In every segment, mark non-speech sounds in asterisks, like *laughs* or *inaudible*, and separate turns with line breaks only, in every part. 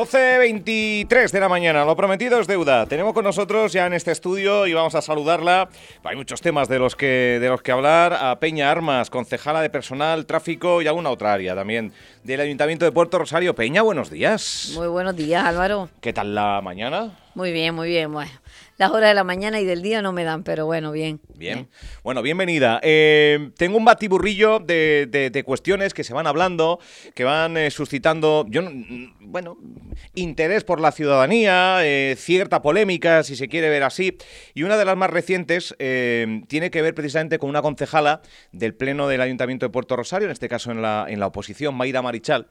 12.23 de la mañana, lo prometido es deuda. Tenemos con nosotros ya en este estudio y vamos a saludarla. Hay muchos temas de los que, de los que hablar. A Peña Armas, concejala de personal, tráfico y alguna otra área también del Ayuntamiento de Puerto Rosario. Peña, buenos días.
Muy buenos días, Álvaro.
¿Qué tal la mañana?
Muy bien, muy bien. Bueno, las horas de la mañana y del día no me dan, pero bueno, bien.
Bien. Bueno, bienvenida. Eh, tengo un batiburrillo de, cuestiones que se van hablando, que van eh, suscitando, yo, bueno, interés por la ciudadanía, eh, cierta polémica, si se quiere ver así. Y una de las más recientes tiene que ver precisamente con una concejala del Pleno del Ayuntamiento de Puerto Rosario, en este caso en la, en la oposición, Mayra Marichal,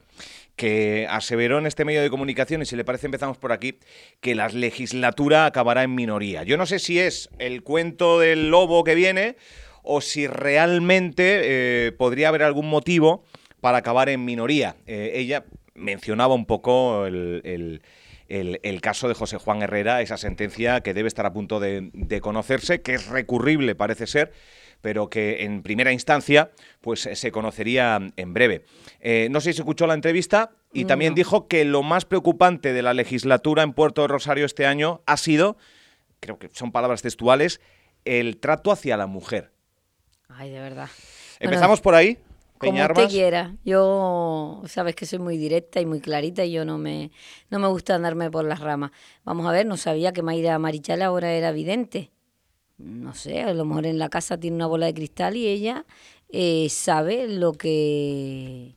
que aseveró en este medio de comunicación, y si le parece empezamos por aquí, que la legislatura acabará en minoría. Yo no sé si es el cuento del lobo que viene o si realmente eh, podría haber algún motivo para acabar en minoría. Eh, ella mencionaba un poco el, caso de José Juan Herrera, esa sentencia que debe estar a punto de conocerse, que es recurrible, parece ser, pero que en primera instancia pues se conocería en breve. Eh, no sé si escuchó la entrevista y también dijo que lo más preocupante de la legislatura en Puerto Rosario este año ha sido, creo que son palabras textuales, el trato hacia la mujer.
Ay, de verdad.
Empezamos por ahí.
Como usted quiera. Yo, sabes que soy muy directa y muy clarita y yo no me, no me gusta andarme por las ramas. Vamos a ver, no sabía que Mayra Marichal ahora era vidente no sé, a lo mejor en la casa tiene una bola de cristal y ella eh, sabe lo que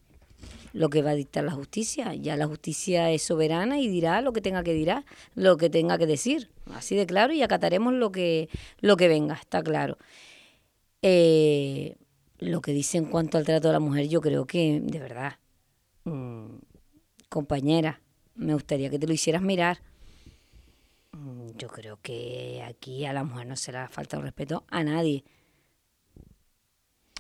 lo que va a dictar la justicia. Ya la justicia es soberana y dirá lo que tenga que dirá, lo que tenga que decir. Así de claro y acataremos lo que, lo que venga, está claro. Eh, lo que dice en cuanto al trato de la mujer, yo creo que, de verdad, mm, compañera, me gustaría que te lo hicieras mirar yo creo que aquí a la mujer no se le ha faltado respeto a nadie.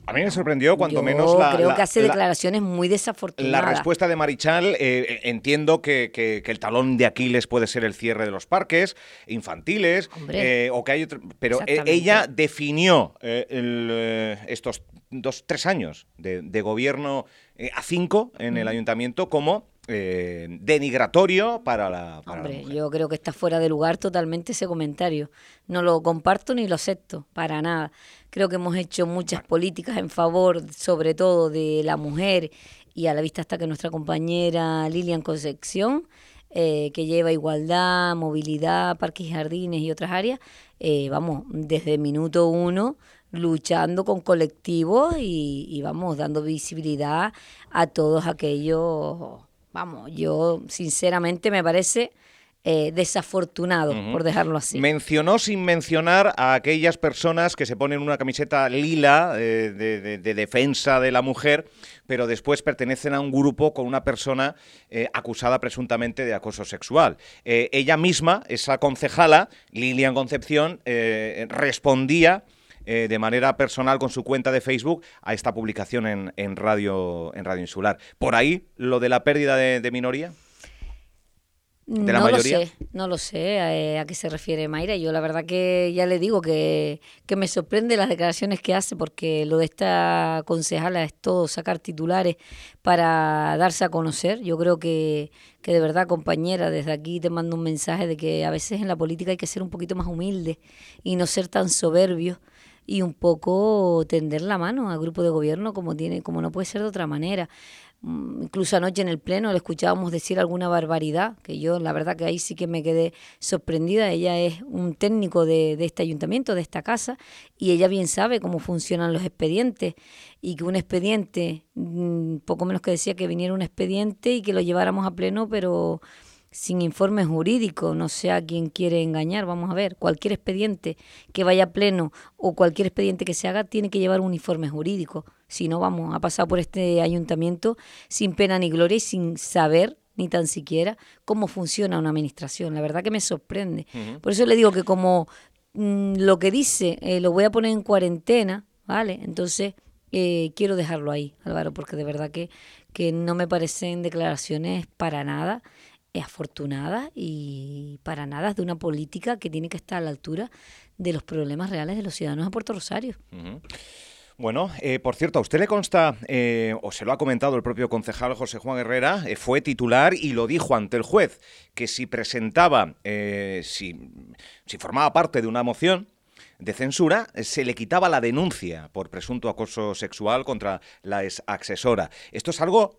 A mí me sorprendió cuando menos la.
Creo que hace declaraciones muy desafortunadas.
La respuesta de Marichal, eh, entiendo que, el talón de Aquiles puede ser el cierre de los parques infantiles, eh, o que hay pero e, ella definió eh, estos dos, tres años de, de gobierno a cinco en el ayuntamiento como eh, denigratorio para la.
Hombre, yo creo que está fuera de lugar totalmente ese comentario. No lo comparto ni lo acepto, para nada. Creo que hemos hecho muchas políticas en favor, sobre todo, de la mujer, y a la vista está que nuestra compañera Lilian Concepción, eh, que lleva igualdad, movilidad, parques y jardines y otras áreas, eh, vamos, desde minuto uno luchando con colectivos y, y vamos dando visibilidad a todos aquellos vamos, yo sinceramente me parece eh, desafortunado, por dejarlo así.
Mencionó sin mencionar a aquellas personas que se ponen una camiseta lila eh, de, defensa de la mujer, pero después pertenecen a un grupo con una persona eh, acusada presuntamente de acoso sexual. ella misma, esa concejala, Lilian Concepción, respondía eh, de manera personal con su cuenta de Facebook a esta publicación en, en, Radio, en Radio Insular. ¿Por ahí lo de la pérdida de, minoría?
¿De la no mayoría? lo sé, no lo sé eh, a, qué se refiere Mayra. Yo la verdad que ya le digo que, que, me sorprende las declaraciones que hace porque lo de esta concejala es todo sacar titulares para darse a conocer. Yo creo que, que de verdad, compañera, desde aquí te mando un mensaje de que a veces en la política hay que ser un poquito más humilde y no ser tan soberbios y un poco tender la mano al grupo de gobierno como tiene como no puede ser de otra manera. Mm, incluso anoche en el pleno le escuchábamos decir alguna barbaridad que yo la verdad que ahí sí que me quedé sorprendida. Ella es un técnico de, de este ayuntamiento de esta casa y ella bien sabe cómo funcionan los expedientes y que un expediente mm, poco menos que decía que viniera un expediente y que lo lleváramos a pleno pero sin informe jurídico, no sé a quién quiere engañar, vamos a ver, cualquier expediente que vaya a pleno o cualquier expediente que se haga tiene que llevar un informe jurídico, si no vamos a pasar por este ayuntamiento sin pena ni gloria y sin saber ni tan siquiera cómo funciona una administración. La verdad que me sorprende. Por eso le digo que como mm, lo que dice eh, lo voy a poner en cuarentena, ¿vale? Entonces eh, quiero dejarlo ahí, Álvaro, porque de verdad que, que no me parecen declaraciones para nada es afortunada y para nada de una política que tiene que estar a la altura de los problemas reales de los ciudadanos de Puerto Rosario.
Bueno, eh, por cierto, a usted le consta, eh, o se lo ha comentado el propio concejal José Juan Herrera, eh, fue titular y lo dijo ante el juez, que si presentaba, si, si formaba parte de una moción, de censura, se le quitaba la denuncia por presunto acoso sexual contra la ex accesora. Esto es algo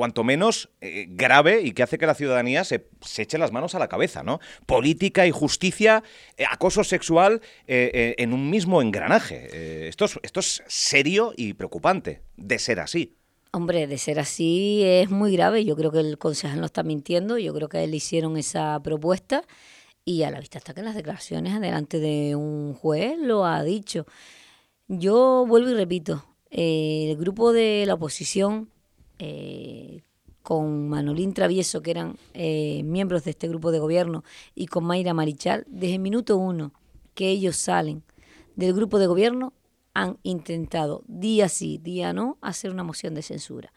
cuanto menos eh, grave y que hace que la ciudadanía se, eche las manos a la cabeza, ¿no? Política y justicia, eh, acoso sexual eh, en un mismo engranaje. esto, es, esto es serio y preocupante, de ser así.
Hombre, de ser así es muy grave. Yo creo que el concejal no está mintiendo. Yo creo que a él hicieron esa propuesta y a la vista está que en las declaraciones delante de un juez lo ha dicho. Yo vuelvo y repito, el grupo de la oposición eh, con Manolín Travieso, que eran eh, miembros de este grupo de gobierno, y con Mayra Marichal, desde el minuto uno que ellos salen del grupo de gobierno, han intentado día sí, día no, hacer una moción de censura,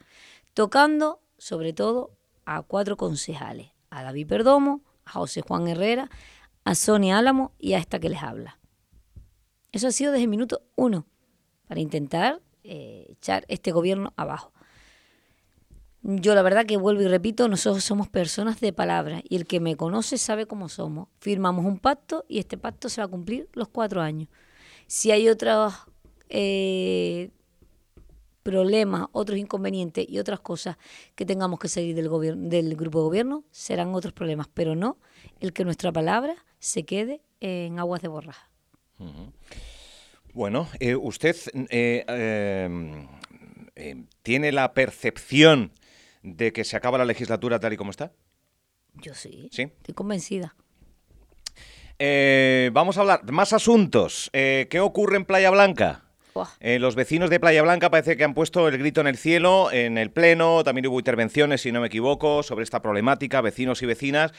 tocando sobre todo a cuatro concejales, a David Perdomo, a José Juan Herrera, a Sonia Álamo y a esta que les habla. Eso ha sido desde el minuto uno, para intentar eh, echar este gobierno abajo. Yo la verdad que vuelvo y repito, nosotros somos personas de palabra y el que me conoce sabe cómo somos. Firmamos un pacto y este pacto se va a cumplir los cuatro años. Si hay otros eh, problemas, otros inconvenientes y otras cosas que tengamos que salir del, gobierno, del grupo de gobierno, serán otros problemas, pero no el que nuestra palabra se quede en aguas de borraja.
Bueno, eh, usted eh, tiene la percepción de que se acaba la legislatura tal y como está?
Yo sí. ¿Sí? Estoy convencida.
Eh, vamos a hablar más asuntos. Eh, ¿Qué ocurre en Playa Blanca? Eh, los vecinos de Playa Blanca parece que han puesto el grito en el cielo, en el Pleno, también hubo intervenciones, si no me equivoco, sobre esta problemática, vecinos y vecinas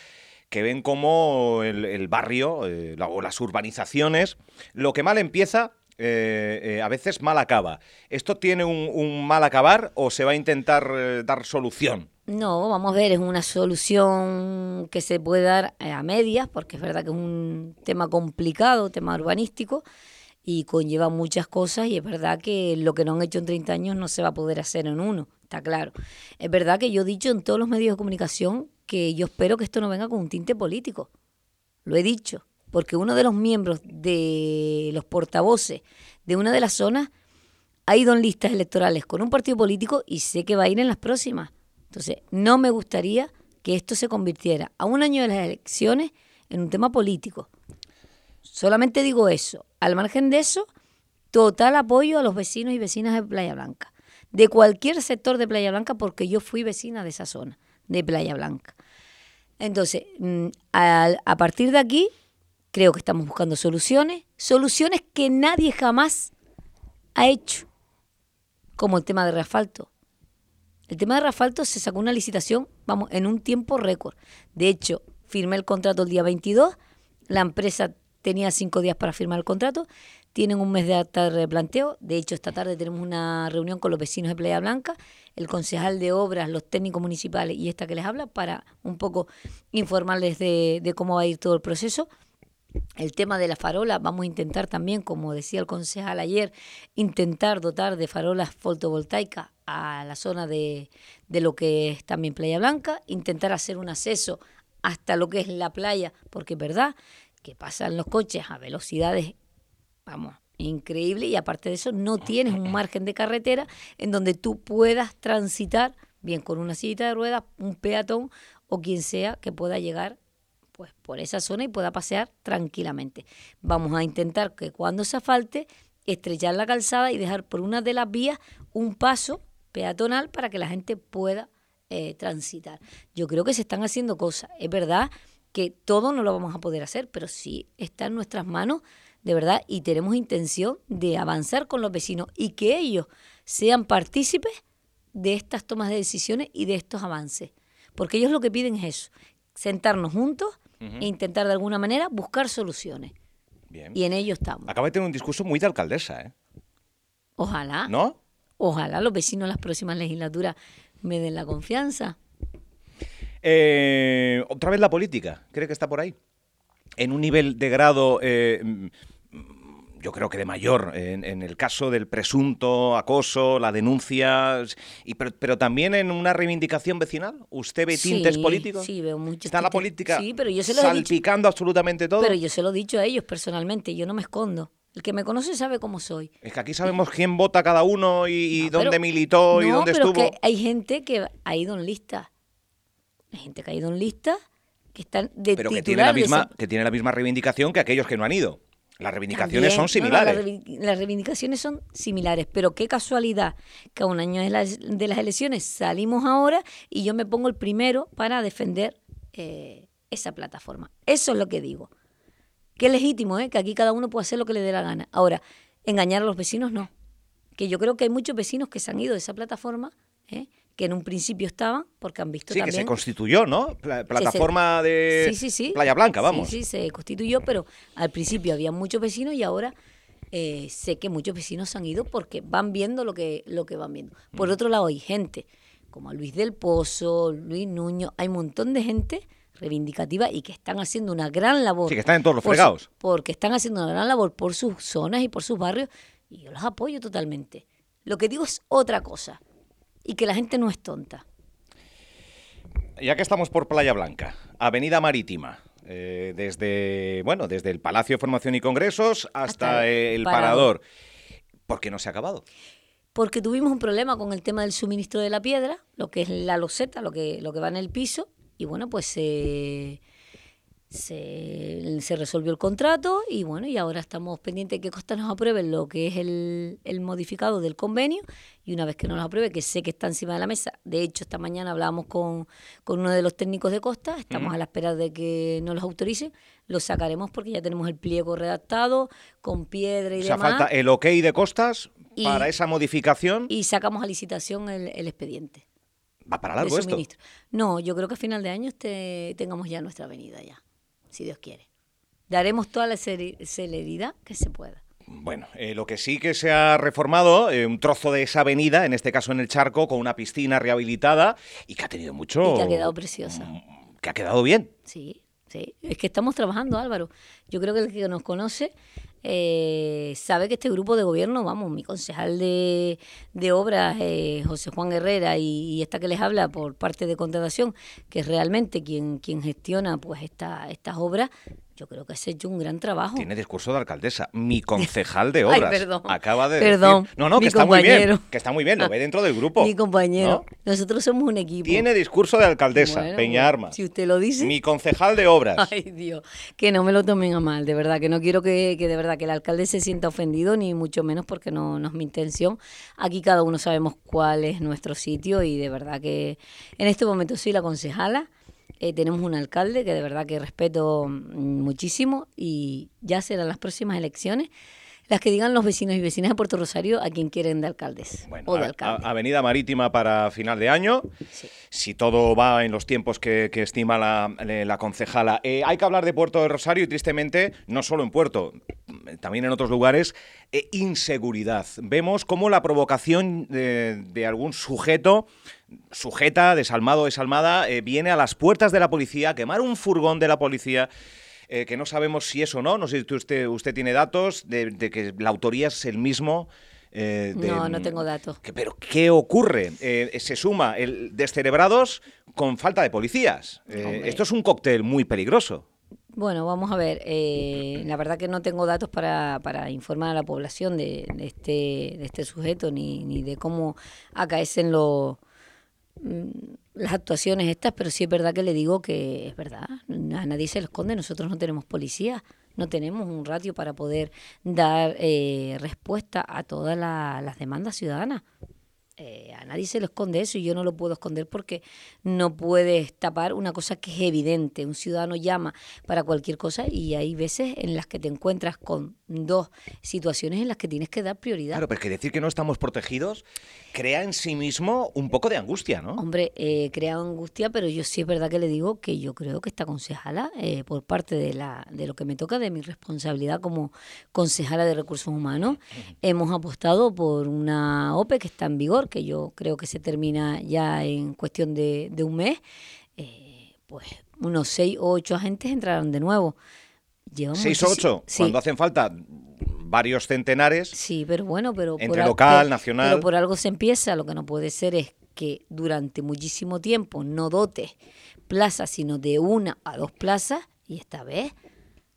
que ven como el, barrio o las urbanizaciones, lo que mal empieza, eh, eh, a veces mal acaba. ¿Esto tiene un, mal acabar o se va a intentar eh, dar solución?
No, vamos a ver, es una solución que se puede dar a medias, porque es verdad que es un tema complicado, tema urbanístico, y conlleva muchas cosas, y es verdad que lo que no han hecho en 30 años no se va a poder hacer en uno, está claro. Es verdad que yo he dicho en todos los medios de comunicación que yo espero que esto no venga con un tinte político. Lo he dicho porque uno de los miembros de los portavoces de una de las zonas ha ido en listas electorales con un partido político y sé que va a ir en las próximas. Entonces, no me gustaría que esto se convirtiera a un año de las elecciones en un tema político. Solamente digo eso. Al margen de eso, total apoyo a los vecinos y vecinas de Playa Blanca. De cualquier sector de Playa Blanca, porque yo fui vecina de esa zona, de Playa Blanca. Entonces, mm, a partir de aquí, Creo que estamos buscando soluciones, soluciones que nadie jamás ha hecho, como el tema de reasfalto. El tema de reasfalto se sacó una licitación, vamos, en un tiempo récord. De hecho, firmé el contrato el día 22, la empresa tenía cinco días para firmar el contrato, tienen un mes de acta de replanteo, de hecho esta tarde tenemos una reunión con los vecinos de Playa Blanca, el concejal de obras, los técnicos municipales y esta que les habla para un poco informarles de, de cómo va a ir todo el proceso. El tema de la farola, vamos a intentar también, como decía el concejal ayer, intentar dotar de farolas fotovoltaicas a la zona de, de lo que es también Playa Blanca, intentar hacer un acceso hasta lo que es la playa, porque es verdad que pasan los coches a velocidades, vamos, increíbles, y aparte de eso no tienes un margen de carretera en donde tú puedas transitar, bien con una silla de ruedas, un peatón o quien sea que pueda llegar pues por esa zona y pueda pasear tranquilamente. Vamos a intentar que cuando se falte estrechar la calzada y dejar por una de las vías un paso peatonal para que la gente pueda eh, transitar. Yo creo que se están haciendo cosas. Es verdad que todo no lo vamos a poder hacer, pero sí está en nuestras manos, de verdad, y tenemos intención de avanzar con los vecinos y que ellos sean partícipes de estas tomas de decisiones y de estos avances. Porque ellos lo que piden es eso, sentarnos juntos e intentar de alguna manera buscar soluciones. Y en ello estamos.
Acaba de tener un discurso muy de alcaldesa, ¿eh?
Ojalá.
¿No?
Ojalá los vecinos de las próximas legislaturas me den la confianza.
Eh, otra vez la política, ¿cree que está por ahí? En un nivel de grado, eh, yo creo que de mayor, en, el caso del presunto acoso, la denuncia, y, pero, también en una reivindicación vecinal. ¿Usted ve tintes políticos?
Sí, veo muchos
Está la política
sí, pero yo se
lo salpicando absolutamente todo.
Pero yo se lo he dicho a ellos personalmente, yo no me escondo. El que me conoce sabe cómo soy.
Es que aquí sabemos quién vota cada uno y, dónde militó y dónde pero estuvo.
Que hay gente que ha ido en lista. Hay gente que ha ido en lista que están de
Pero que tiene, la misma, que tiene la misma reivindicación que aquellos que no han ido. Las reivindicaciones son similares.
las, reivindicaciones son similares, pero qué casualidad que a un año de las, de las elecciones salimos ahora y yo me pongo el primero para defender eh, esa plataforma. Eso es lo que digo. Qué legítimo, ¿eh? que aquí cada uno puede hacer lo que le dé la gana. Ahora, engañar a los vecinos no. Que yo creo que hay muchos vecinos que se han ido de esa plataforma ¿eh? Que en un principio estaban, porque han visto también...
Sí, que se constituyó, ¿no? plataforma de Playa Blanca, vamos.
Sí, sí, se constituyó, pero al principio había muchos vecinos y ahora eh, sé que muchos vecinos han ido porque van viendo lo que, lo que van viendo. Por mm. otro lado, hay gente como Luis del Pozo, Luis Nuño, hay un montón de gente reivindicativa y que están haciendo una gran labor.
Sí, que están en todos los fregados.
porque están haciendo una gran labor por sus zonas y por sus barrios y yo los apoyo totalmente. Lo que digo es otra cosa y que la gente no es tonta.
Ya que estamos por Playa Blanca, Avenida Marítima, eh, desde bueno, desde el Palacio de Formación y Congresos hasta, el, Parador. ¿Por qué no se ha acabado?
Porque tuvimos un problema con el tema del suministro de la piedra, lo que es la loseta, lo que, lo que va en el piso, y bueno, pues se se, resolvió el contrato y bueno, y ahora estamos pendientes de que Costa nos apruebe lo que es el, el, modificado del convenio y una vez que nos lo apruebe, que sé que está encima de la mesa, de hecho esta mañana hablábamos con, uno de los técnicos de Costa, estamos a la espera de que nos los autorice, lo sacaremos porque ya tenemos el pliego redactado con piedra y
o
sea,
falta el ok de Costas para esa modificación.
Y sacamos a licitación el, expediente.
¿Va para largo esto?
No, yo creo que a final de año este, tengamos ya nuestra avenida ya si Dios quiere. Daremos toda la celeridad que se pueda.
Bueno, eh, lo que sí que se ha reformado, eh, un trozo de esa avenida, en este caso en el Charco, con una piscina rehabilitada y que ha tenido mucho...
Y que ha quedado preciosa.
Mm, que ha quedado bien.
Sí, sí. Es que estamos trabajando, Álvaro. Yo creo que el que nos conoce eh, sabe que este grupo de gobierno, vamos, mi concejal de, de obras, eh, José Juan Herrera, y, esta que les habla por parte de contratación, que es realmente quien, quien gestiona pues esta, estas obras, yo creo que has hecho un gran trabajo.
Tiene discurso de alcaldesa. Mi *laughs* concejal de obras.
Ay, perdón.
Acaba de
perdón,
No, no, que está muy bien. Que está muy bien, lo ve dentro del grupo.
Mi compañero. Nosotros somos un equipo.
Tiene discurso de alcaldesa, Peña Arma.
Si usted lo dice.
Mi concejal de obras. *laughs*
Ay, Dios. Que no me lo tomen a mal, de verdad. Que no quiero que, que de verdad que el alcalde se sienta ofendido, ni mucho menos porque no, no es mi intención. Aquí cada uno sabemos cuál es nuestro sitio y de verdad que en este momento soy la concejala eh, tenemos un alcalde que de verdad que respeto mm, muchísimo y ya serán las próximas elecciones las que digan los vecinos y vecinas de Puerto Rosario a quien quieren de alcaldes o de alcalde.
Avenida Marítima para final de año, si todo va en los tiempos que, estima la, concejala. Eh, hay que hablar de Puerto de Rosario y tristemente, no solo en Puerto, también en otros lugares, eh, inseguridad. Vemos cómo la provocación de algún sujeto sujeta, desalmado, desalmada, eh, viene a las puertas de la policía a quemar un furgón de la policía. Eh, que no sabemos si es o no, no sé si usted, usted tiene datos de, que la autoría es el mismo.
Eh, no, no tengo datos.
pero ¿qué ocurre? se suma el descerebrados con falta de policías. esto es un cóctel muy peligroso.
Bueno, vamos a ver. la verdad que no tengo datos para, para informar a la población de, este, de este sujeto ni, ni de cómo acaecen los las actuaciones estas, pero sí es verdad que le digo que es verdad, a nadie se le esconde, nosotros no tenemos policía, no tenemos un ratio para poder dar eh, respuesta a todas las demandas ciudadanas. Eh, a nadie se le esconde eso y yo no lo puedo esconder porque no puedes tapar una cosa que es evidente. Un ciudadano llama para cualquier cosa y hay veces en las que te encuentras con dos situaciones en las que tienes que dar prioridad.
Claro, pero es que decir que no estamos protegidos crea en sí mismo un poco de angustia, ¿no?
Hombre, eh, crea angustia, pero yo sí es verdad que le digo que yo creo que esta concejala, eh, por parte de, la, de lo que me toca, de mi responsabilidad como concejala de recursos humanos, hemos apostado por una OPE que está en vigor, que yo creo que se termina ya en cuestión de, un mes. Eh, pues unos seis o ocho agentes entrarán de nuevo.
¿Seis o ocho? Cuando hacen falta varios centenares.
Sí, pero bueno, pero
entre local, nacional.
Pero por algo se empieza. Lo que no puede ser es que durante muchísimo tiempo no dote plazas, sino de una a dos plazas, y esta vez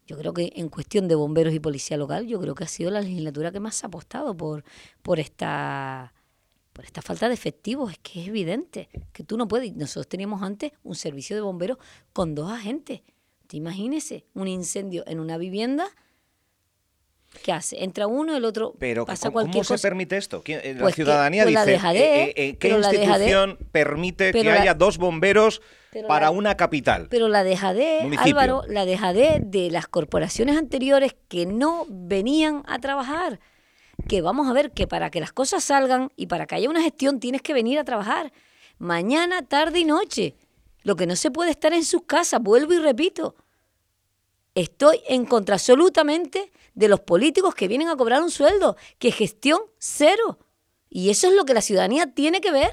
yo creo que en cuestión de bomberos y policía local, yo creo que ha sido la legislatura que más ha apostado por, por esta por esta falta de efectivos. Es que es evidente que tú no puedes. Nosotros teníamos antes un servicio de bomberos con dos agentes. Te imagínese un incendio en una vivienda. ¿Qué hace? Entra uno, el otro
pero
pasa
¿cómo,
¿cómo
se permite esto? Eh, la ciudadanía pues dice,
eh,
eh, ¿qué institución permite que haya dos bomberos para una capital.
Pero la dejadez, Álvaro, la dejadez de las corporaciones anteriores que no venían a trabajar. Que vamos a ver que para que las cosas salgan y para que haya una gestión tienes que venir a trabajar. Mañana, tarde y noche. Lo que no se puede estar en sus casas, vuelvo y repito. Estoy en contra absolutamente de los políticos que vienen a cobrar un sueldo, que gestión cero. Y eso es lo que la ciudadanía tiene que ver.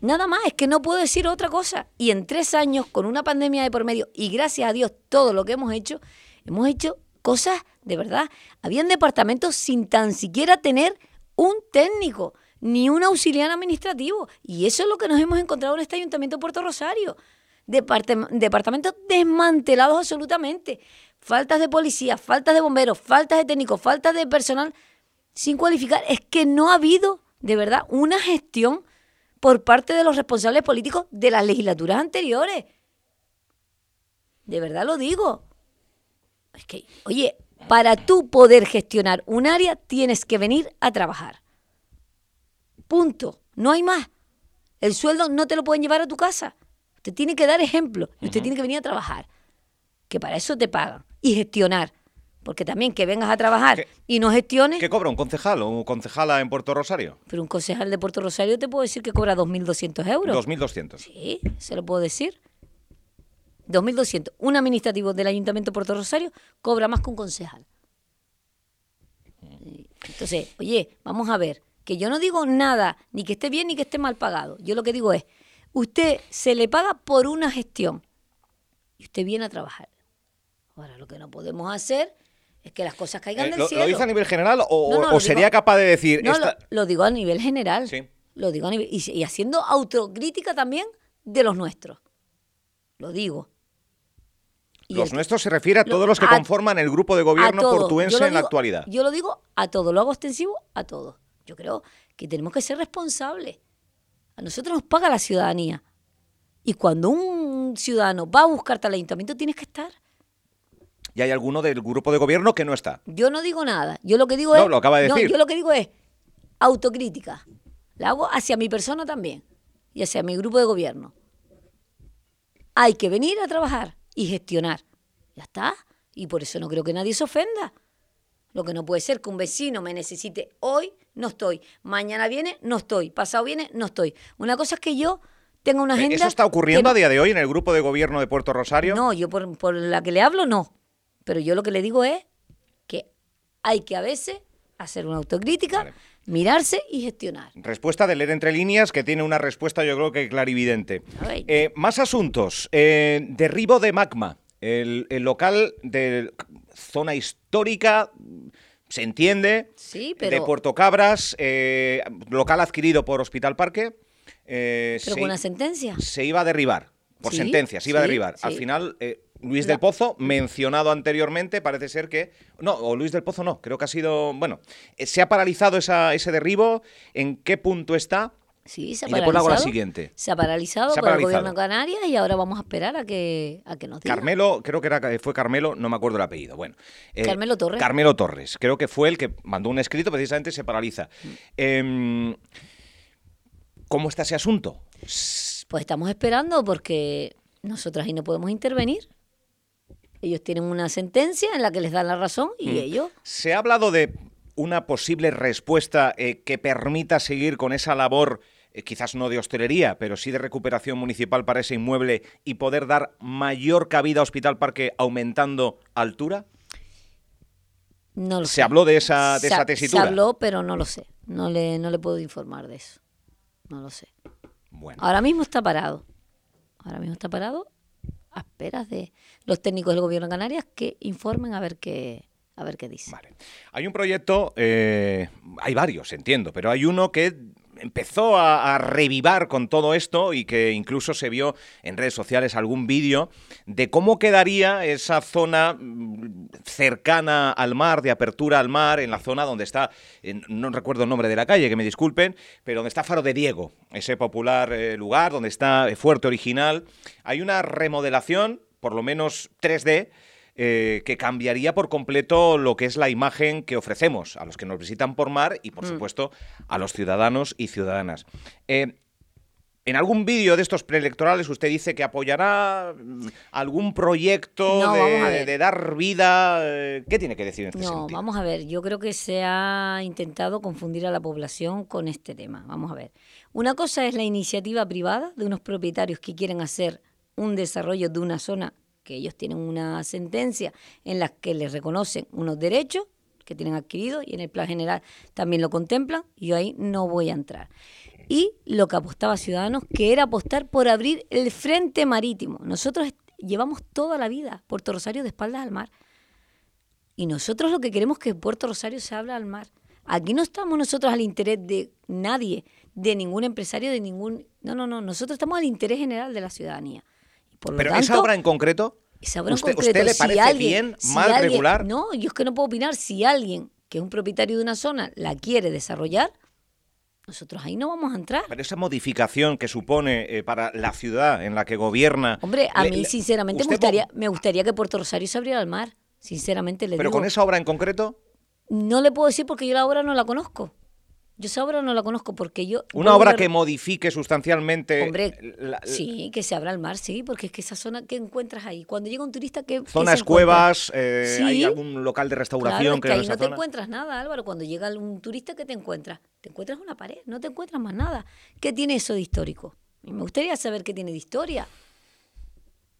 Nada más, es que no puedo decir otra cosa. Y en tres años, con una pandemia de por medio, y gracias a Dios todo lo que hemos hecho, hemos hecho cosas de verdad. Habían departamentos sin tan siquiera tener un técnico, ni un auxiliar administrativo. Y eso es lo que nos hemos encontrado en este ayuntamiento de Puerto Rosario. departamentos desmantelados absolutamente. Faltas de policía, faltas de bomberos, faltas de técnicos, faltas de personal sin cualificar. Es que no ha habido, de verdad, una gestión por parte de los responsables políticos de las legislaturas anteriores. De verdad lo digo. Es que, oye, para tú poder gestionar un área tienes que venir a trabajar. Punto. No hay más. El sueldo no te lo pueden llevar a tu casa. Usted tiene que dar ejemplo y usted tiene que venir a trabajar. Que para eso te pagan. Y gestionar. Porque también que vengas a trabajar y no gestiones.
¿Qué cobra un concejal o un concejala en Puerto Rosario?
Pero un concejal de Puerto Rosario te puedo decir que cobra 2.200 euros.
2.200.
Sí, se lo puedo decir. 2.200. Un administrativo del Ayuntamiento de Puerto Rosario cobra más que un concejal. Entonces, oye, vamos a ver, que yo no digo nada, ni que esté bien ni que esté mal pagado. Yo lo que digo es, usted se le paga por una gestión y usted viene a trabajar. Ahora, lo que no podemos hacer es que las cosas caigan eh, del cielo.
¿Lo dice a nivel general o, sería capaz de decir.?
No, lo, digo a nivel general. Sí. Lo digo a nivel. Y, haciendo autocrítica también de los nuestros. Lo digo.
Los nuestros se refiere a todos los que conforman el grupo de gobierno portuense en la actualidad.
Yo lo digo a todos, lo hago extensivo a todos. Yo creo que tenemos que ser responsables. A nosotros nos paga la ciudadanía. Y cuando un ciudadano va a buscarte al ayuntamiento, tienes que estar
y hay alguno del grupo de gobierno que no está.
Yo no digo nada. Yo lo que digo es.
lo acaba de decir.
yo lo que digo es autocrítica. La hago hacia mi persona también y hacia mi grupo de gobierno. Hay que venir a trabajar y gestionar. Ya está. Y por eso no creo que nadie se ofenda. Lo que no puede ser que un vecino me necesite hoy, no estoy. Mañana viene, no estoy. Pasado viene, no estoy. Una cosa es que yo tenga una eh, agenda.
¿Eso está ocurriendo a día de hoy en el grupo de gobierno de Puerto Rosario?
No, yo por, por la que le hablo, no. Pero yo lo que le digo es que hay que a veces hacer una autocrítica, mirarse y gestionar.
Respuesta de leer entre líneas, que tiene una respuesta yo creo que clarividente. Eh, más asuntos. Eh, derribo de magma. El, local de zona histórica, se entiende,
sí, pero...
de Puerto Cabras, eh, local adquirido por Hospital Parque.
pero con una sentencia.
Se iba a derribar, por sentencia, se iba a derribar. Al final Luis del Pozo, mencionado anteriormente, parece ser que. No, o Luis del Pozo no, creo que ha sido. Bueno, eh, ¿se ha paralizado ese derribo? ¿En qué punto está?
Sí, se ha
y
paralizado.
hago la siguiente.
Se ha paralizado por el gobierno de Canarias y ahora vamos a esperar a que, a que nos diga.
Carmelo, creo que era, fue Carmelo, no me acuerdo el apellido. Bueno,
eh, Carmelo Torres.
Carmelo Torres, creo que fue el que mandó un escrito, precisamente se paraliza. Em, ¿Cómo está ese asunto?
Pues estamos esperando porque nosotras ahí no podemos intervenir. Ellos tienen una sentencia en la que les dan la razón y mm. ellos...
Se ha hablado de una posible respuesta eh, que permita seguir con esa labor, eh, quizás no de hostelería, pero sí de recuperación municipal para ese inmueble y poder dar mayor cabida a Hospital Parque aumentando altura?
No lo
¿Se habló de esa, de esa tesitura?
Se habló, pero no lo sé. No le, no le puedo informar de eso. No lo sé.
Bueno.
Ahora mismo está parado. Ahora mismo está parado a esperas de los técnicos del gobierno de Canarias que informen a ver qué a ver qué dice.
Hay un proyecto, eh, hay varios, entiendo, pero hay uno que empezó a, revivar con todo esto y que incluso se vio en redes sociales algún vídeo de cómo quedaría esa zona mm, cercana al mar, de apertura al mar, en la zona donde está, no recuerdo el nombre de la calle, que me disculpen, pero donde está Faro de Diego, ese popular eh, lugar, donde está Fuerte Original. Hay una remodelación, por lo menos 3D, eh, que cambiaría por completo lo que es la imagen que ofrecemos a los que nos visitan por mar y, por mm. supuesto, a los ciudadanos y ciudadanas. Eh, en algún vídeo de estos preelectorales usted dice que apoyará mm, algún proyecto de, dar vida. Eh, ¿Qué tiene que decir en este
no, vamos a ver. Yo creo que se ha intentado confundir a la población con este tema. Vamos a ver. Una cosa es la iniciativa privada de unos propietarios que quieren hacer un desarrollo de una zona que ellos tienen una sentencia en la que les reconocen unos derechos que tienen adquiridos y en el plan general también lo contemplan, y yo ahí no voy a entrar. Y lo que apostaba Ciudadanos, que era apostar por abrir el frente marítimo. Nosotros llevamos toda la vida Puerto Rosario de espaldas al mar. Y nosotros lo que queremos es que Puerto Rosario se abra al mar. Aquí no estamos nosotros al interés de nadie, de ningún empresario, de ningún... No, no, no, nosotros estamos al interés general de la ciudadanía.
Pero esa obra en concreto, ¿usted, le parece bien, mal, regular?
No, yo es que no puedo opinar. Si alguien que es un propietario de una zona la quiere desarrollar, nosotros ahí no vamos a entrar.
Pero esa modificación que supone eh, para la ciudad en la que gobierna...
Hombre, a mí sinceramente me gustaría, me gustaría que Puerto Rosario se abriera al mar. Sinceramente le
¿Pero con esa obra en concreto?
No le puedo decir porque yo la obra no la conozco. Yo esa obra no la conozco porque yo...
Una obra que modifique sustancialmente...
Hombre, sí, que se abra el mar, sí, porque es que esa zona que encuentras ahí, cuando llega un turista, ¿qué
Zonas cuevas, eh, hay algún local de restauración
que, ahí no te encuentras nada, Álvaro. Cuando llega un turista, ¿qué te encuentras? Te encuentras una pared, no te encuentras más nada. ¿Qué tiene eso de histórico? Y me gustaría saber qué tiene de historia.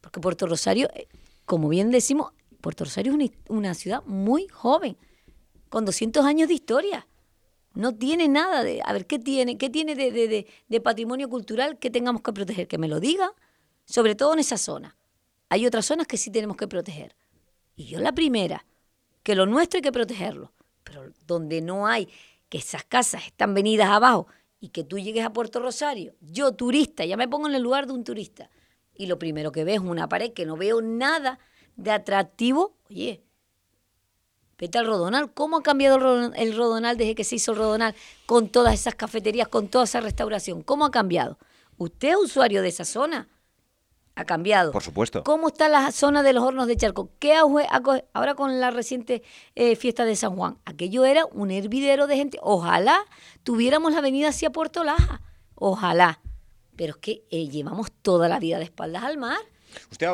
Porque Puerto Rosario, eh, como bien decimos, Puerto Rosario es una, una ciudad muy joven, con 200 años de historia. No tiene nada de, a ver, ¿qué tiene? ¿Qué tiene de, patrimonio cultural que tengamos que proteger? Que me lo diga, sobre todo en esa zona. Hay otras zonas que sí tenemos que proteger. Y yo la primera, que lo nuestro hay que protegerlo. Pero donde no hay, que esas casas están venidas abajo y que tú llegues a Puerto Rosario, yo turista, ya me pongo en el lugar de un turista, y lo primero que veo es una pared que no veo nada de atractivo, oye, Vete al Rodonal. ¿Cómo ha cambiado el Rodonal desde que se hizo el Rodonal con todas esas cafeterías, con toda esa restauración? ¿Cómo ha cambiado? ¿Usted es usuario de esa zona? Ha cambiado.
Por supuesto.
¿Cómo está la zona de los hornos de Charco? ¿Qué ahora con la reciente eh, fiesta de San Juan? Aquello era un hervidero de gente. Ojalá tuviéramos la avenida hacia Puerto Laja. Ojalá. Pero es que eh, llevamos toda la vida de espaldas al mar.
Usted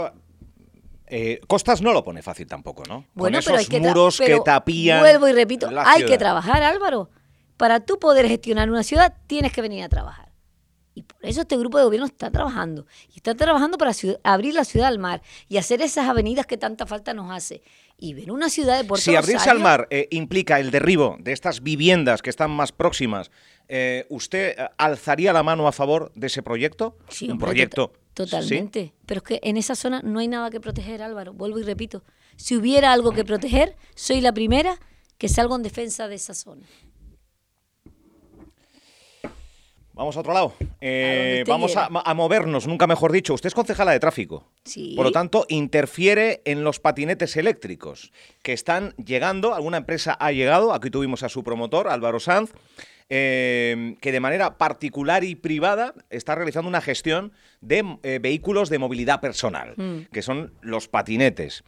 eh, Costas no lo pone fácil tampoco, ¿no? Bueno, pero hay que muros que tapían.
Vuelvo y repito, hay que trabajar, Álvaro. Para tú poder gestionar una ciudad, tienes que venir a trabajar. Y por eso este grupo de gobierno está trabajando. Y está trabajando para abrir la ciudad al mar y hacer esas avenidas que tanta falta nos hace. Y ver una ciudad de Puerto
Si abrirse al mar eh, implica el derribo de estas viviendas que están más próximas, eh, ¿usted alzaría la mano a favor de ese proyecto?
Sí, un proyecto Totalmente. Pero es que en esa zona no hay nada que proteger, Álvaro. Vuelvo y repito. Si hubiera algo que proteger, soy la primera que salgo en defensa de esa zona.
Vamos a otro lado. Eh, vamos a, movernos, nunca mejor dicho. Usted es concejala de tráfico.
Sí.
Por lo tanto, interfiere en los patinetes eléctricos que están llegando. Alguna empresa ha llegado. Aquí tuvimos a su promotor, Álvaro Sanz. Em, que de manera particular y privada está realizando una gestión de eh, vehículos de movilidad personal, mm. que son los patinetes.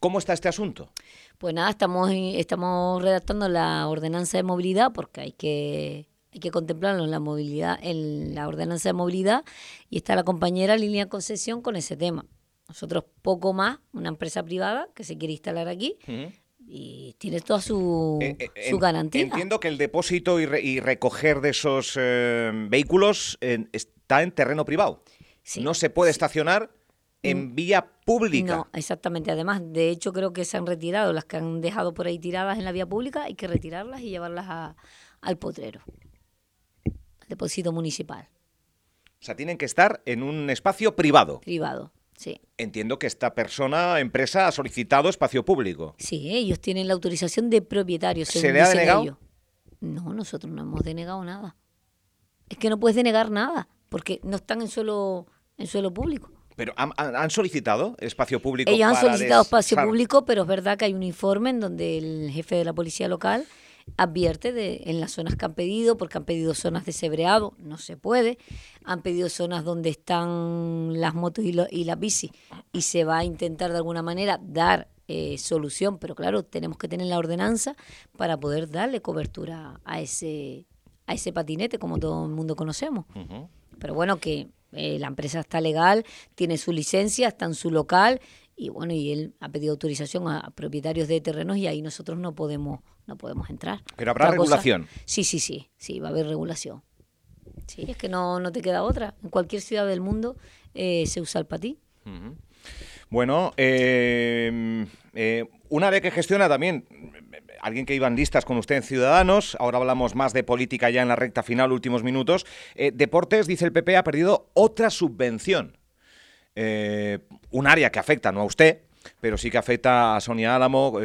¿Cómo está este asunto?
Pues nada, estamos, estamos redactando la ordenanza de movilidad porque hay que hay que contemplarlo en la movilidad, en la ordenanza de movilidad, y está la compañera Línea Concesión con ese tema. Nosotros poco más, una empresa privada que se quiere instalar aquí, y tiene toda su, eh, eh, su garantía.
Entiendo que el depósito y, recoger de esos eh, vehículos está en terreno privado. no se puede estacionar en mm. vía pública.
No, exactamente. Además, de hecho, creo que se han retirado las que han dejado por ahí tiradas en la vía pública. Hay que retirarlas y llevarlas al potrero, depósito municipal.
O sea, tienen que estar en un espacio privado.
Privado. Sí.
Entiendo que esta persona, empresa, ha solicitado espacio público.
Sí, ellos tienen la autorización de propietarios.
¿Se le ha denegado?
No, nosotros no hemos denegado nada. Es que no puedes denegar nada, porque no están en suelo, en suelo público.
Pero han, solicitado espacio público.
Ellos han solicitado espacio público, pero es verdad que hay un informe en donde el jefe de la policía local advierte de en las zonas que han pedido, porque han pedido zonas de sebreado, no se puede, han pedido zonas donde están las motos y, y las bici, y se va a intentar de alguna manera dar eh, solución, pero claro, tenemos que tener la ordenanza para poder darle cobertura a ese, a ese patinete, como todo el mundo conocemos. Pero bueno, que eh, la empresa está legal, tiene su licencia, está en su local y bueno, y él ha pedido autorización a, propietarios de terrenos y ahí nosotros no podemos no podemos entrar.
Pero habrá regulación.
sí, sí, sí, sí, va a haber regulación. Sí, es que no, no te queda otra. En cualquier ciudad del mundo eh, se usa el patí.
Bueno, eh, eh, una área que gestiona también alguien que iba en listas con usted en Ciudadanos, ahora hablamos más de política ya en la recta final, últimos minutos. Deportes, dice el PP, ha perdido otra subvención. Un área que afecta, no a usted, pero sí que afecta a Sonia Álamo,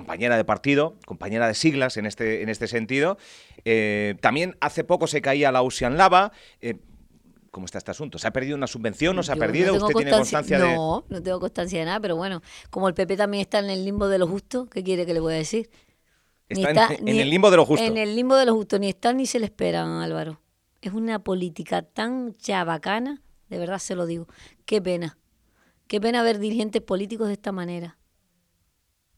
compañera de partido, compañera de siglas en este, en este sentido. también hace poco se caía la Ocean Lava. ¿Cómo está este asunto? ¿Se ha perdido una subvención? ¿No se ha perdido? ¿Usted tiene constancia de.?
No, no tengo constancia de nada, pero bueno, como el PP también está en el limbo de lo justo, ¿qué quiere que le voy a decir?
Está, en, el limbo de lo justo.
En el limbo de lo justo, ni están ni se le esperan, Álvaro. Es una política tan chabacana de verdad se lo digo. Qué pena. Qué pena ver dirigentes políticos de esta manera.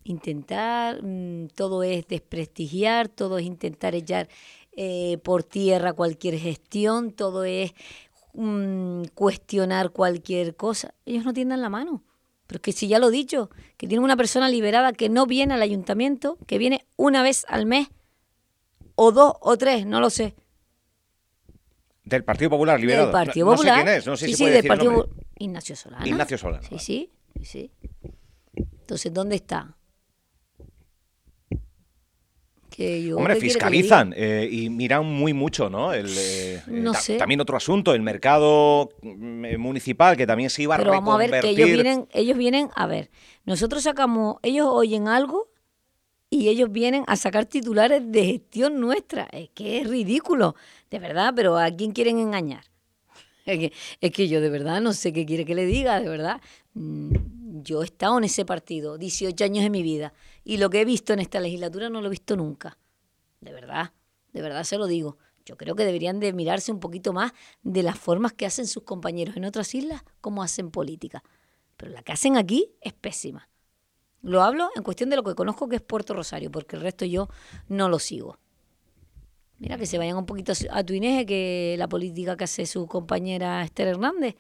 Intentar, mm, todo es desprestigiar, todo es intentar echar eh, por tierra cualquier gestión, todo es mm, cuestionar cualquier cosa. Ellos no tiendan la mano. Pero es que si ya lo he dicho, que tienen una persona liberada que no viene al ayuntamiento, que viene una vez al mes, o dos o tres, no lo sé.
Del Partido Popular Liberado.
Del Partido Popular.
No sé quién es, no sé si sí, puede del Partido
Ignacio Solana.
Ignacio Solana.
Sí, sí, sí. Entonces, ¿dónde está?
Que Hombre, fiscalizan eh, y miran muy mucho, ¿no? El, eh,
no sé.
También otro asunto, el mercado mm, municipal, que también se iba
Pero
a
vamos a ver que ellos vienen, ellos vienen, a ver, nosotros sacamos, ellos oyen algo y ellos vienen a sacar titulares de gestión nuestra. Es que es ridículo, de verdad, pero ¿a quién quieren engañar? *laughs* Es que, yo de verdad no sé qué quiere que le diga, de verdad. Mm, yo he estado en ese partido 18 años de mi vida y lo que he visto en esta legislatura no lo he visto nunca. De verdad, de verdad se lo digo. Yo creo que deberían de mirarse un poquito más de las formas que hacen sus compañeros en otras islas, como hacen política. Pero la que hacen aquí es pésima. Lo hablo en cuestión de lo que conozco que es Puerto Rosario, porque el resto yo no lo sigo. Mira, que se vayan un poquito a tu Inés, que la política que hace su compañera Esther Hernández.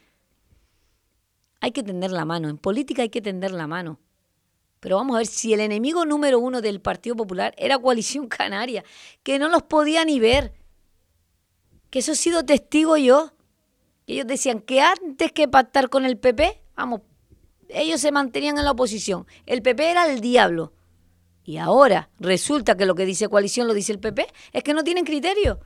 Hay que tender la mano, en política hay que tender la mano. Pero vamos a ver, si el enemigo número uno del Partido Popular era Coalición Canaria, que no los podía ni ver, que eso he sido testigo yo, ellos decían que antes que pactar con el PP, vamos, ellos se mantenían en la oposición. El PP era el diablo. Y ahora resulta que lo que dice coalición lo dice el PP. Es que no tienen criterio.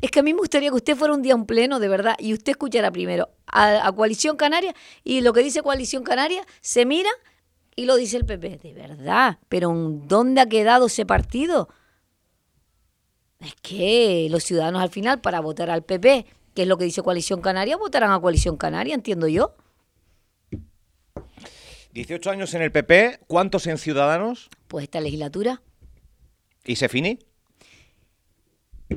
Es que a mí me gustaría que usted fuera un día un pleno, de verdad, y usted escuchara primero a, Coalición Canaria y lo que dice Coalición Canaria se mira y lo dice el PP. De verdad, pero ¿dónde ha quedado ese partido? Es que los ciudadanos al final, para votar al PP, que es lo que dice Coalición Canaria, votarán a Coalición Canaria, entiendo yo.
18 años en el PP, ¿cuántos en Ciudadanos?
Pues esta legislatura.
¿Y se finí?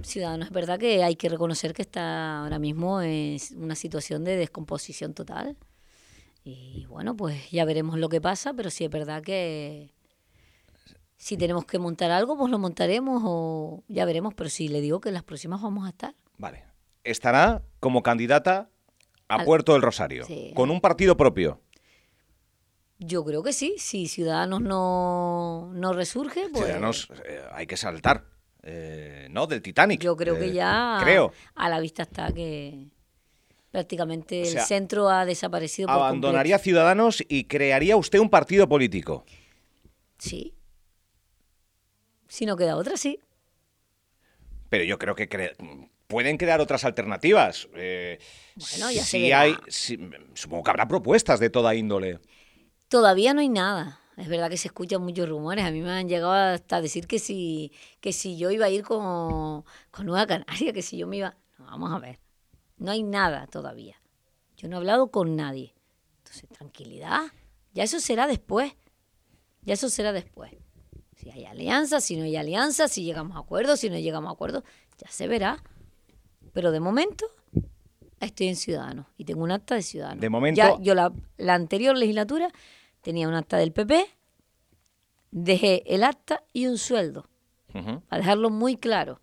Ciudadanos, es verdad que hay que reconocer que está ahora mismo en una situación de descomposición total. Y bueno, pues ya veremos lo que pasa, pero sí es verdad que si tenemos que montar algo, pues lo montaremos o ya veremos, pero sí le digo que en las próximas vamos a estar.
Vale. Estará como candidata a Puerto del Rosario, con un partido propio.
Yo creo que sí, si Ciudadanos no, no resurge, pues...
Ciudadanos eh, hay que saltar, eh, ¿no? Del Titanic.
Yo creo que eh, ya
creo.
a la vista está que prácticamente el centro ha desaparecido. Por
abandonaría Ciudadanos y crearía usted un partido político.
Sí. Si no queda otra, sí.
Pero yo creo que pueden crear otras alternativas.
Eh, bueno, ya
si hay, supongo que habrá propuestas de toda índole.
Todavía no hay nada. Es verdad que se escuchan muchos rumores. A mí me han llegado hasta decir que si, que si yo iba a ir con, con Nueva Canaria, que si yo me iba... vamos a ver. No hay nada todavía. Yo no he hablado con nadie. Entonces, tranquilidad. Ya eso será después. Ya eso será después. Si hay alianza, si no hay alianza, si llegamos a acuerdos, si no llegamos a acuerdos, ya se verá. Pero de momento estoy en Ciudadanos y tengo un acta de Ciudadanos.
De momento.
Ya, yo la, la anterior legislatura tenía un acta del PP, dejé el acta y un sueldo. Para dejarlo muy claro.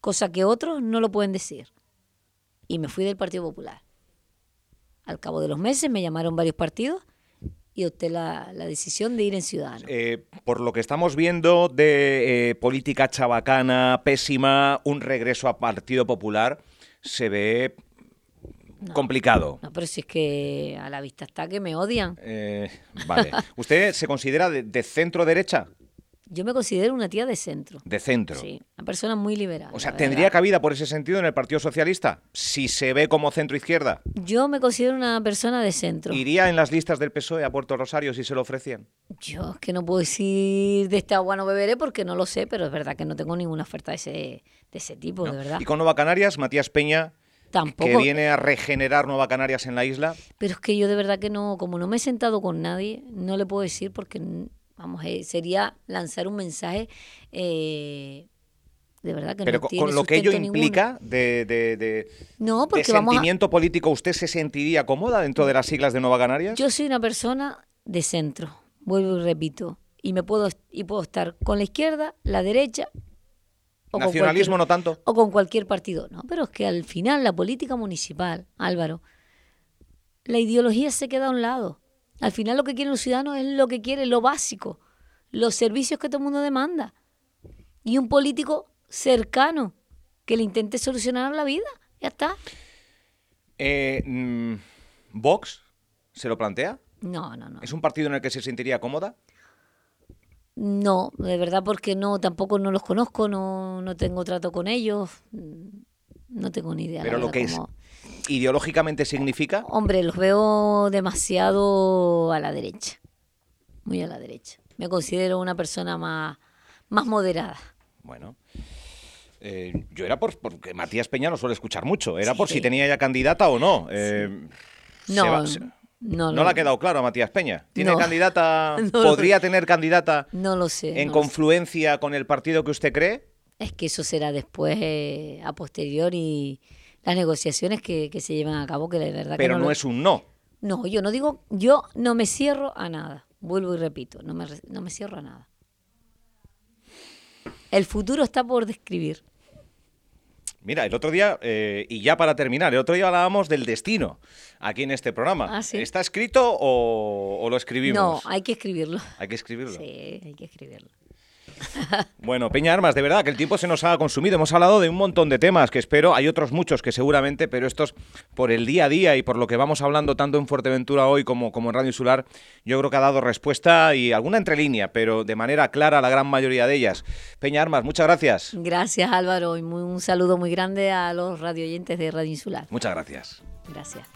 Cosa que otros no lo pueden decir. Y me fui del Partido Popular. Al cabo de los meses me llamaron varios partidos y opté la, decisión de ir en Ciudadanos.
Eh, por lo que estamos viendo de eh, política chabacana, pésima, un regreso a Partido Popular, se ve complicado.
No, pero si es que a la vista está que me odian.
Eh, vale. *laughs* ¿Usted se considera de centro derecha?
Yo me considero una tía de centro.
De centro.
Sí, una persona muy liberal.
O sea, ¿tendría cabida por ese sentido en el Partido Socialista? Si se ve como centro izquierda.
Yo me considero una persona de centro.
¿Iría en las listas del PSOE a Puerto Rosario si se lo ofrecían?
Yo es que no puedo decir de este agua no beberé porque no lo sé, pero es verdad que no tengo ninguna oferta de ese, de ese tipo, de verdad.
¿Y con Nueva Canarias, Matías Peña? Tampoco. que viene a regenerar Nueva Canarias en la isla.
Pero es que yo de verdad que no, como no me he sentado con nadie, no le puedo decir porque Vamos, eh, sería lanzar un mensaje eh, de verdad que
Pero
no
con, lo que ello implica de, de,
no, porque
sentimiento político, ¿usted se sentiría cómoda dentro de las siglas de Nueva Canarias?
Yo soy una persona de centro, vuelvo y repito, y me puedo y puedo estar con la izquierda, la derecha
o Nacionalismo no tanto.
O con cualquier partido. No, pero es que al final la política municipal, Álvaro, la ideología se queda a un lado. Al final lo que quieren los ciudadanos es lo que quiere, lo básico, los servicios que todo el mundo demanda. Y un político cercano que le intente solucionar la vida. Ya está.
Eh, mm, ¿Vox se lo plantea?
No, no, no.
¿Es un partido en el que se sentiría cómoda?
No, de verdad porque no, tampoco no los conozco, no, no tengo trato con ellos, no tengo ni idea.
Pero lo que es ideológicamente significa?
Hombre, los veo demasiado a la derecha, muy a la derecha. Me considero una persona más, más moderada.
Bueno. Eh, yo era por, porque Matías Peña no suele escuchar mucho, era por si tenía ya candidata o no. Eh,
no, no,
no, le ha quedado claro a Matías Peña. ¿Tiene candidata? *laughs* ¿Podría tener candidata?
No lo sé.
¿En confluencia con el partido que usted cree?
Es que eso será después, eh, a posteriori, las negociaciones que, se llevan a cabo, que de verdad
Pero
no,
es un no.
No, yo no digo, yo no me cierro a nada. Vuelvo y repito, no me, no me cierro a nada. El futuro está por describir.
Mira, el otro día, eh, y ya para terminar, el otro día hablábamos del destino aquí en este programa.
Ah,
¿Está escrito o, o, lo escribimos?
No, hay que escribirlo.
Hay que escribirlo.
Sí, hay que escribirlo. *laughs*
Bueno, Peña Armas, de verdad que el tiempo se nos ha consumido. Hemos hablado de un montón de temas que espero, hay otros muchos que seguramente, pero estos por el día a día y por lo que vamos hablando tanto en Fuerteventura hoy como, como en Radio Insular, yo creo que ha dado respuesta y alguna entrelínea, pero de manera clara la gran mayoría de ellas. Peña Armas, muchas gracias.
Gracias Álvaro y un saludo muy grande a los radioyentes de Radio Insular.
Muchas gracias.
Gracias.